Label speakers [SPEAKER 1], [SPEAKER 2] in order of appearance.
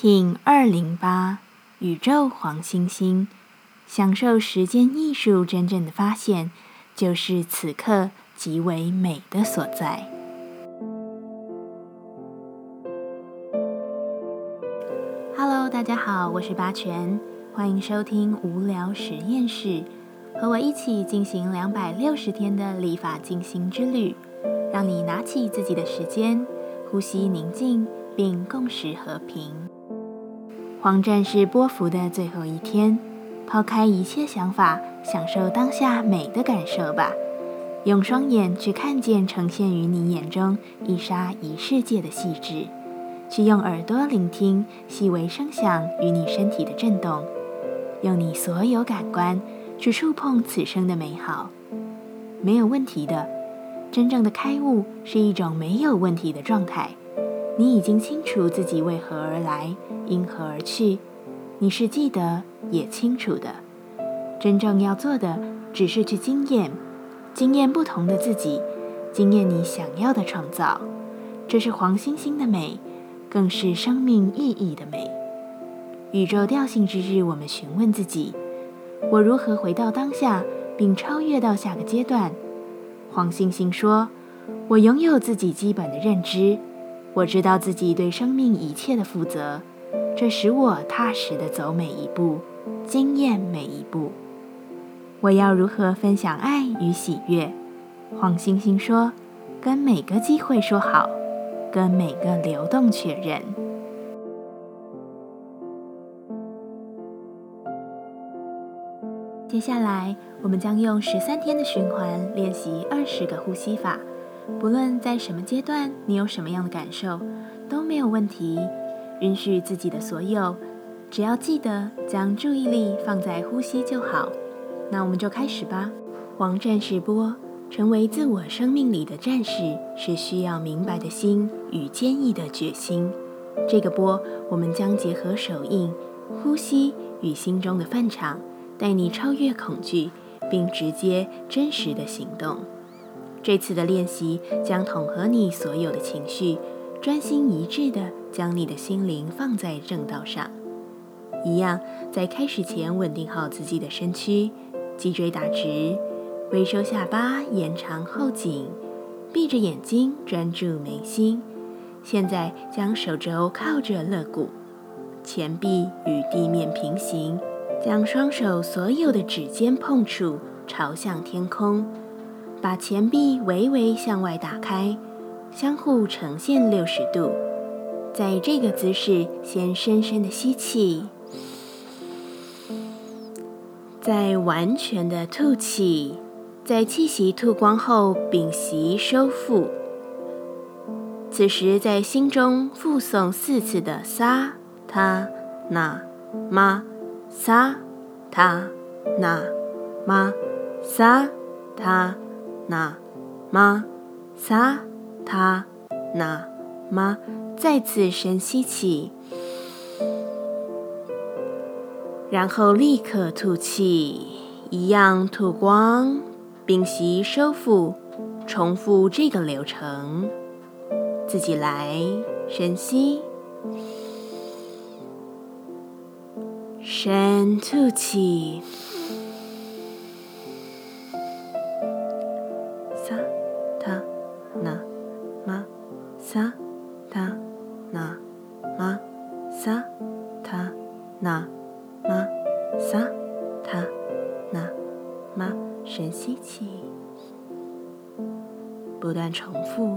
[SPEAKER 1] King 二零八宇宙黄星星，享受时间艺术真正的发现，就是此刻极为美的所在。Hello，大家好，我是八全，欢迎收听无聊实验室，和我一起进行两百六十天的立法进行之旅，让你拿起自己的时间，呼吸宁静，并共识和平。黄战士波幅的最后一天，抛开一切想法，享受当下美的感受吧。用双眼去看见呈现于你眼中一沙一世界的细致，去用耳朵聆听细微声响与你身体的震动，用你所有感官去触碰此生的美好。没有问题的，真正的开悟是一种没有问题的状态。你已经清楚自己为何而来，因何而去，你是记得也清楚的。真正要做的，只是去经验，经验不同的自己，经验你想要的创造。这是黄星星的美，更是生命意义的美。宇宙调性之日，我们询问自己：我如何回到当下，并超越到下个阶段？黄星星说：我拥有自己基本的认知。我知道自己对生命一切的负责，这使我踏实的走每一步，经验每一步。我要如何分享爱与喜悦？黄星星说：“跟每个机会说好，跟每个流动确认。”接下来，我们将用十三天的循环练习二十个呼吸法。不论在什么阶段，你有什么样的感受，都没有问题。允许自己的所有，只要记得将注意力放在呼吸就好。那我们就开始吧。黄战士波，成为自我生命里的战士，是需要明白的心与坚毅的决心。这个波，我们将结合手印、呼吸与心中的范场，带你超越恐惧，并直接真实的行动。这次的练习将统合你所有的情绪，专心一致地将你的心灵放在正道上。一样，在开始前稳定好自己的身躯，脊椎打直，微收下巴，延长后颈，闭着眼睛专注眉心。现在将手肘靠着肋骨，前臂与地面平行，将双手所有的指尖碰触朝向天空。把前臂微微向外打开，相互呈现六十度。在这个姿势，先深深的吸气，再完全的吐气，在气息吐光后屏息收腹。此时在心中复诵四次的撒他那玛撒他那玛撒他。那吗？撒他那吗？再次深吸气，然后立刻吐气，一样吐光，屏息收腹，重复这个流程。自己来，深吸，深吐气。吸气，不断重复。